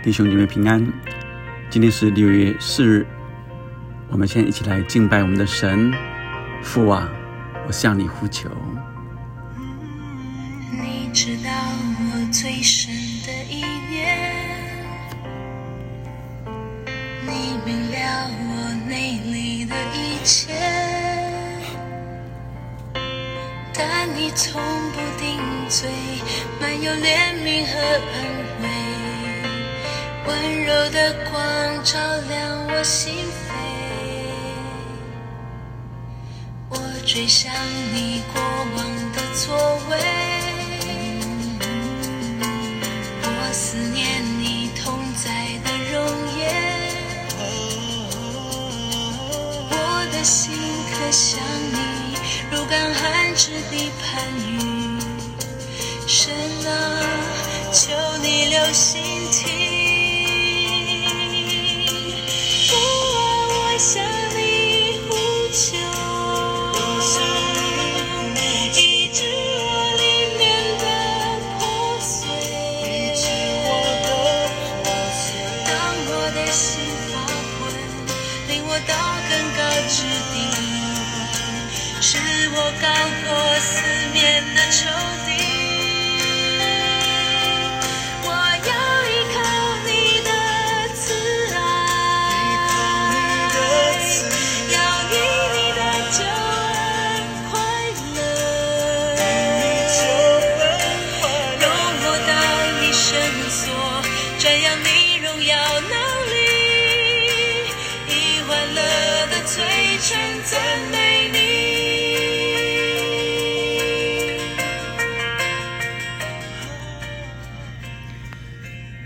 弟兄姐妹平安，今天是六月四日，我们现在一起来敬拜我们的神父啊！我向你呼求。你知道我最深的意念，你明了我内里的一切，但你从不定罪，满有怜悯和恩。温柔的光照亮我心扉，我追想你过往的座位，我思念你同在的容颜，我的心可想你如干旱之地盼雨，神啊，求你留心。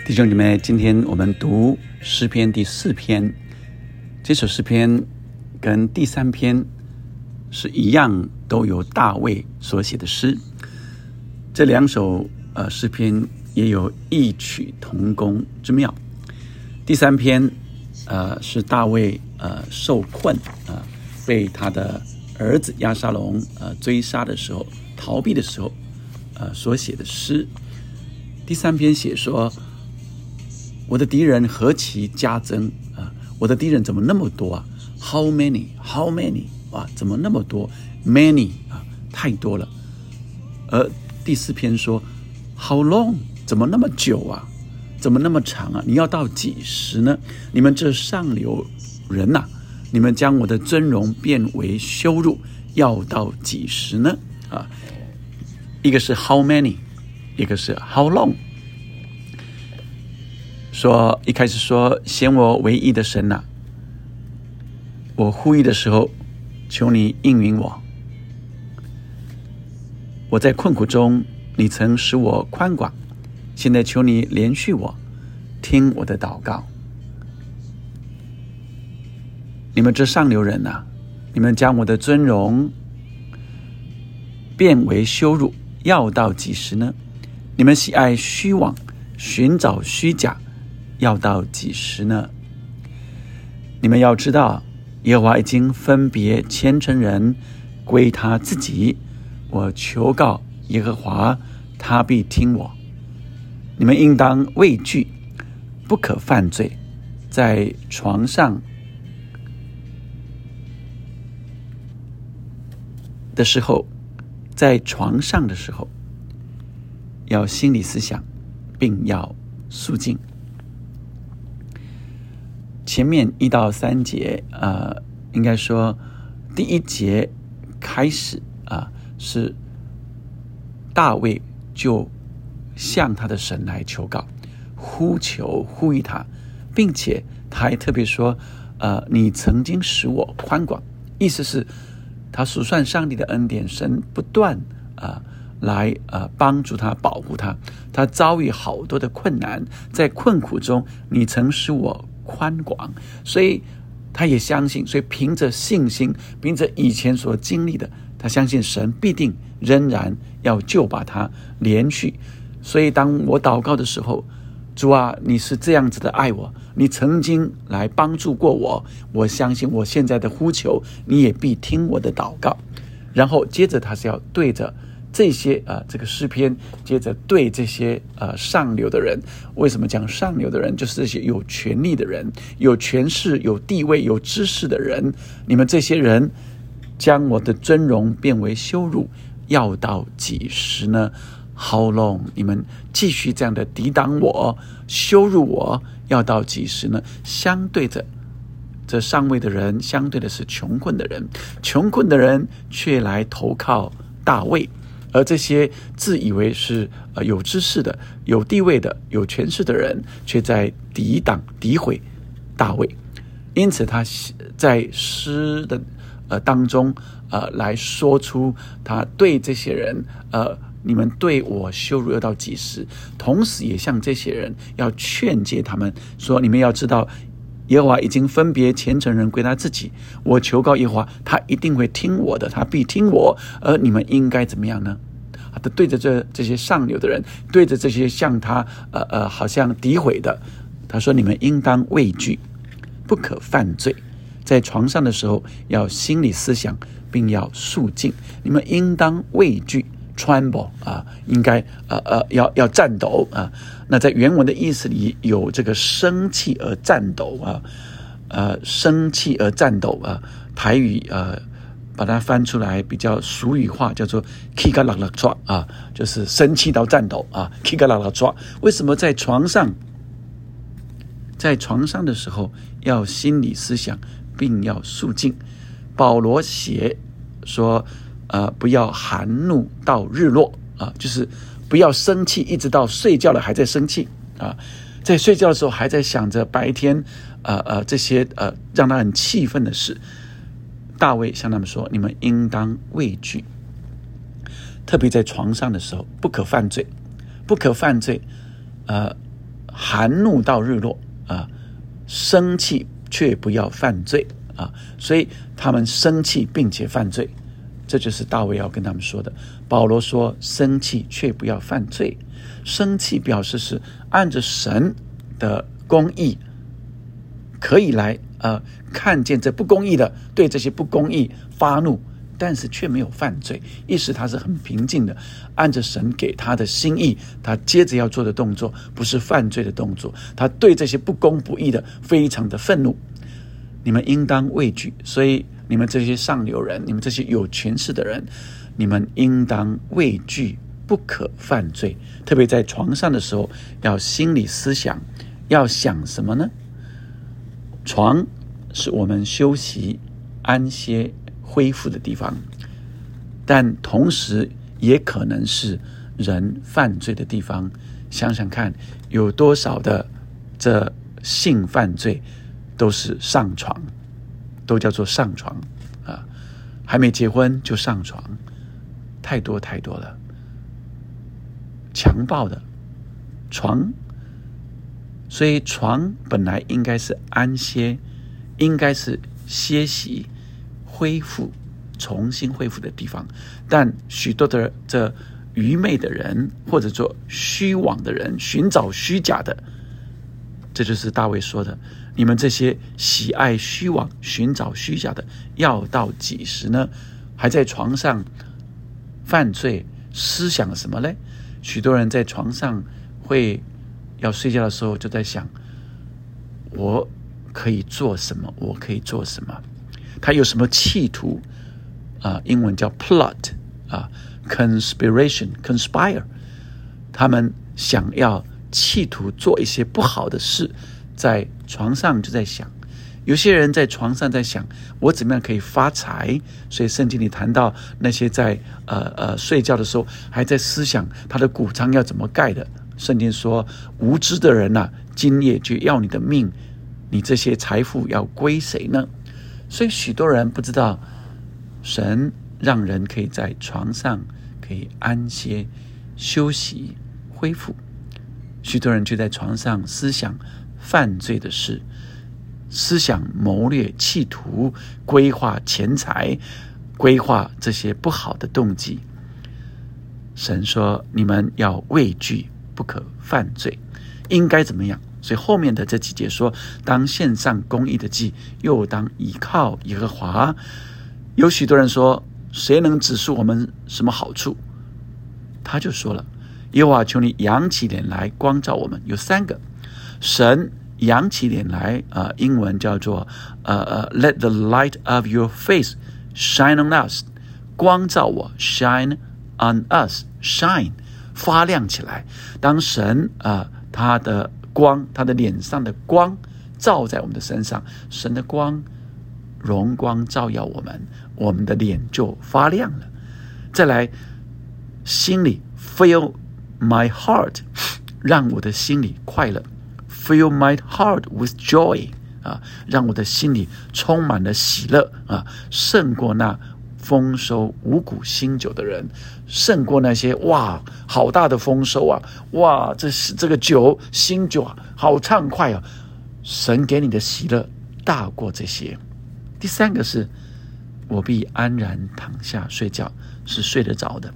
弟兄姊妹，今天我们读诗篇第四篇。这首诗篇跟第三篇是一样，都由大卫所写的诗。这两首呃诗篇也有异曲同工之妙。第三篇呃是大卫呃受困啊，被他的儿子亚沙龙呃追杀的时候，逃避的时候呃所写的诗。第三篇写说。我的敌人何其加增啊！我的敌人怎么那么多啊？How many? How many? 啊，怎么那么多？Many 啊，太多了。而第四篇说，How long? 怎么那么久啊？怎么那么长啊？你要到几时呢？你们这上流人呐，你们将我的尊荣变为羞辱，要到几时呢？啊，一个是 How many，一个是 How long。说一开始说显我唯一的神呐，我呼吁的时候，求你应允我。我在困苦中，你曾使我宽广，现在求你连续我，听我的祷告。你们这上流人呐，你们将我的尊荣变为羞辱，要到几时呢？你们喜爱虚妄，寻找虚假。要到几时呢？你们要知道，耶和华已经分别虔诚人归他自己。我求告耶和华，他必听我。你们应当畏惧，不可犯罪。在床上的时候，在床上的时候，要心理思想，并要肃静。前面一到三节，呃，应该说第一节开始啊，是大卫就向他的神来求告，呼求呼吁他，并且他还特别说，呃，你曾经使我宽广，意思是，他数算上帝的恩典，神不断啊来呃帮助他保护他，他遭遇好多的困难，在困苦中，你曾使我。宽广，所以他也相信，所以凭着信心，凭着以前所经历的，他相信神必定仍然要救把他连续。所以当我祷告的时候，主啊，你是这样子的爱我，你曾经来帮助过我，我相信我现在的呼求，你也必听我的祷告。然后接着他是要对着这些啊，这个诗篇接着对这些呃上流的人，为什么讲上流的人？就是这些有权力的人、有权势、有地位、有知识的人。你们这些人将我的尊荣变为羞辱，要到几时呢？How long？你们继续这样的抵挡我、羞辱我，要到几时呢？相对着这上位的人，相对的是穷困的人，穷困的人却来投靠大卫。而这些自以为是呃有知识的、有地位的、有权势的人，却在抵挡、诋毁大卫。因此，他在诗的呃当中呃来说出他对这些人呃你们对我羞辱要到几时？同时，也向这些人要劝诫他们说：你们要知道，耶和华已经分别虔诚人归他自己。我求告耶和华，他一定会听我的，他必听我。而你们应该怎么样呢？他对着这这些上流的人，对着这些向他呃呃好像诋毁的，他说：“你们应当畏惧，不可犯罪。在床上的时候，要心理思想，并要肃静。你们应当畏惧，tremble 啊，应该呃呃要要颤抖啊。那在原文的意思里有这个生气而颤抖啊，呃，生气而颤抖啊，台语呃。”把它翻出来，比较俗语化，叫做 “kiga la la 抓”啊，就是生气到颤抖啊，“kiga la la 抓”。为什么在床上，在床上的时候要心理思想，并要肃静？保罗写说：“呃，不要含怒到日落啊，就是不要生气，一直到睡觉了还在生气啊，在睡觉的时候还在想着白天呃呃这些呃让他很气愤的事。”大卫向他们说：“你们应当畏惧，特别在床上的时候，不可犯罪，不可犯罪。呃，含怒到日落啊，生气却不要犯罪啊。所以他们生气并且犯罪，这就是大卫要跟他们说的。保罗说：生气却不要犯罪，生气表示是按着神的公义可以来。”呃，看见这不公义的，对这些不公义发怒，但是却没有犯罪，意思他是很平静的，按着神给他的心意，他接着要做的动作不是犯罪的动作，他对这些不公不义的非常的愤怒。你们应当畏惧，所以你们这些上流人，你们这些有权势的人，你们应当畏惧，不可犯罪。特别在床上的时候，要心理思想，要想什么呢？床是我们休息、安歇、恢复的地方，但同时也可能是人犯罪的地方。想想看，有多少的这性犯罪都是上床，都叫做上床啊！还没结婚就上床，太多太多了。强暴的床。所以床本来应该是安歇，应该是歇息、恢复、重新恢复的地方。但许多的这愚昧的人，或者说虚妄的人，寻找虚假的，这就是大卫说的：你们这些喜爱虚妄、寻找虚假的，要到几时呢？还在床上犯罪，思想什么呢？许多人在床上会。要睡觉的时候，就在想，我可以做什么？我可以做什么？他有什么企图？啊，英文叫 plot 啊，conspiration，conspire。他们想要企图做一些不好的事，在床上就在想。有些人在床上在想，我怎么样可以发财？所以圣经里谈到那些在呃呃睡觉的时候还在思想他的谷仓要怎么盖的。圣经说：“无知的人呐，今夜就要你的命，你这些财富要归谁呢？”所以许多人不知道，神让人可以在床上可以安歇、休息、恢复。许多人就在床上思想犯罪的事，思想谋略、企图、规划钱财、规划这些不好的动机。神说：“你们要畏惧。”不可犯罪，应该怎么样？所以后面的这几节说：当献上公义的祭，又当依靠耶和华。有许多人说：谁能指示我们什么好处？他就说了：“耶和华，求你扬起脸来光照我们。”有三个，神扬起脸来啊、呃，英文叫做呃呃，Let the light of your face shine on us，光照我，shine on us，shine 发亮起来。当神啊、呃，他的光，他的脸上的光照在我们的身上，神的光。荣光照耀我们，我们的脸就发亮了。再来，心里 fill my heart，让我的心里快乐；fill my heart with joy，啊，让我的心里充满了喜乐啊，胜过那丰收五谷新酒的人，胜过那些哇，好大的丰收啊！哇，这是这个酒新酒啊，好畅快啊！神给你的喜乐大过这些。第三个是，我必安然躺下睡觉，是睡得着的。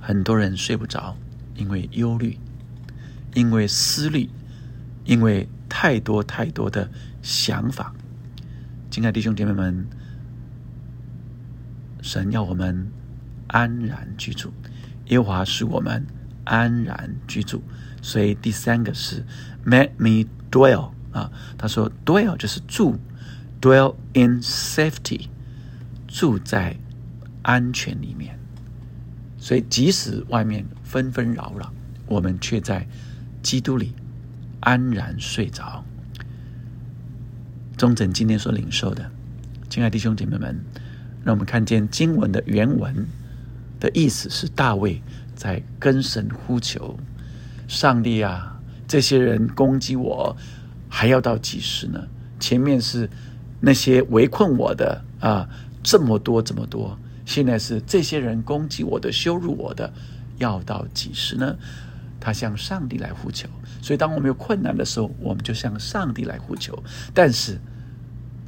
很多人睡不着，因为忧虑，因为思虑，因为太多太多的想法。亲爱的弟兄姐妹们，神要我们安然居住，耶和华使我们安然居住。所以第三个是 “Make me dwell” 啊，他说 “dwell” 就是住。Dwell in safety，住在安全里面。所以，即使外面纷纷扰扰，我们却在基督里安然睡着。中正今天所领受的，亲爱弟兄姐妹们，让我们看见经文的原文的意思是：大卫在跟神呼求，上帝啊，这些人攻击我，还要到几时呢？前面是。那些围困我的啊，这么多这么多，现在是这些人攻击我的、羞辱我的，要到几时呢？他向上帝来呼求。所以，当我们有困难的时候，我们就向上帝来呼求。但是，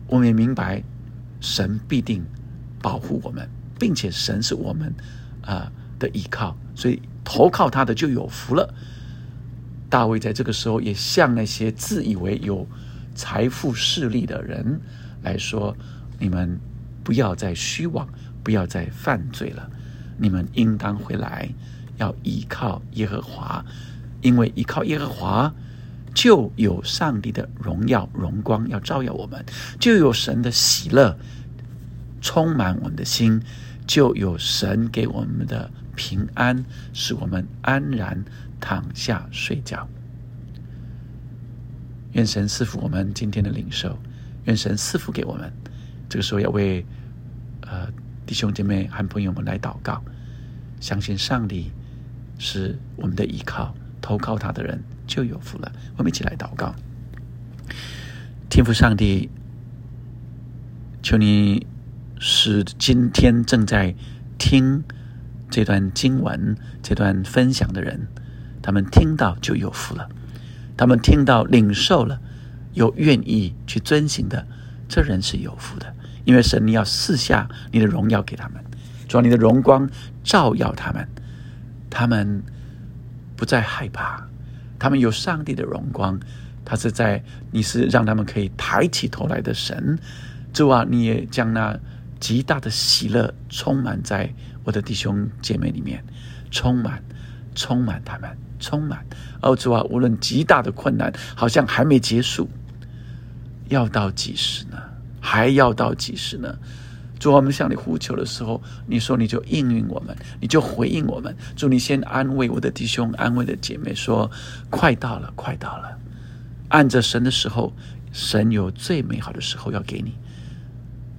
我们也明白，神必定保护我们，并且神是我们啊的依靠，所以投靠他的就有福了。大卫在这个时候也向那些自以为有财富势力的人。来说，你们不要再虚妄，不要再犯罪了。你们应当回来，要依靠耶和华，因为依靠耶和华，就有上帝的荣耀荣光要照耀我们，就有神的喜乐充满我们的心，就有神给我们的平安，使我们安然躺下睡觉。愿神赐福我们今天的领受。愿神赐福给我们。这个时候要为呃弟兄姐妹和朋友们来祷告，相信上帝是我们的依靠，投靠他的人就有福了。我们一起来祷告，天父上帝，求你使今天正在听这段经文、这段分享的人，他们听到就有福了，他们听到领受了。有愿意去遵行的，这人是有福的，因为神你要赐下你的荣耀给他们，主你的荣光照耀他们，他们不再害怕，他们有上帝的荣光，他是在你是让他们可以抬起头来的神，主啊，你也将那极大的喜乐充满在我的弟兄姐妹里面，充满，充满他们，充满，哦，主啊，无论极大的困难，好像还没结束。要到几时呢？还要到几时呢？主，我们向你呼求的时候，你说你就应允我们，你就回应我们。主，你先安慰我的弟兄，安慰的姐妹，说快到了，快到了。按着神的时候，神有最美好的时候要给你。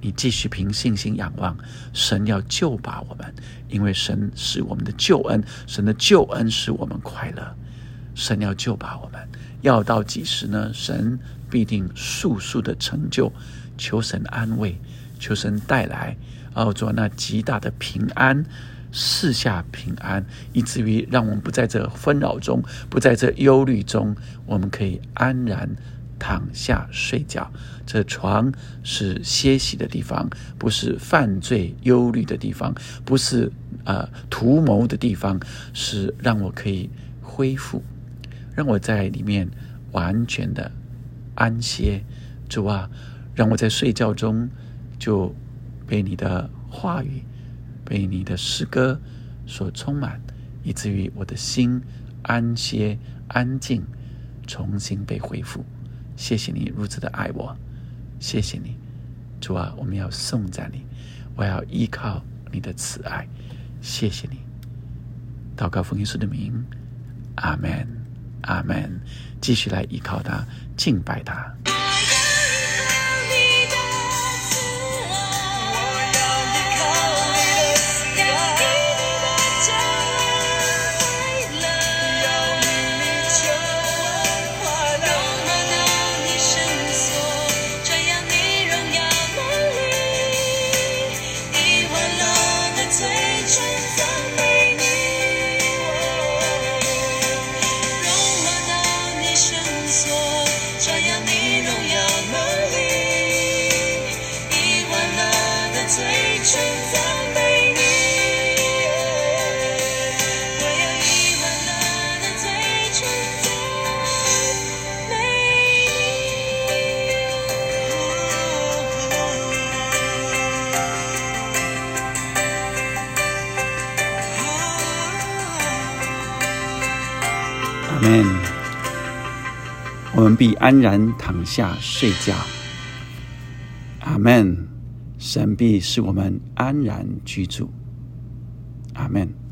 你继续凭信心仰望，神要救拔我们，因为神是我们的救恩，神的救恩使我们快乐。神要救拔我们，要到几时呢？神。必定速速的成就，求神安慰，求神带来，哦，做那极大的平安，四下平安，以至于让我们不在这纷扰中，不在这忧虑中，我们可以安然躺下睡觉。这床是歇息的地方，不是犯罪忧虑的地方，不是呃图谋的地方，是让我可以恢复，让我在里面完全的。安歇，主啊，让我在睡觉中就被你的话语、被你的诗歌所充满，以至于我的心安歇、安静，重新被恢复。谢谢你如此的爱我，谢谢你，主啊，我们要颂赞你，我要依靠你的慈爱，谢谢你。祷告奉耶稣的名，阿门，阿门。继续来依靠他，敬拜他。们必安然躺下睡觉。阿门。神必使我们安然居住。阿门。阿门。